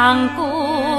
长故。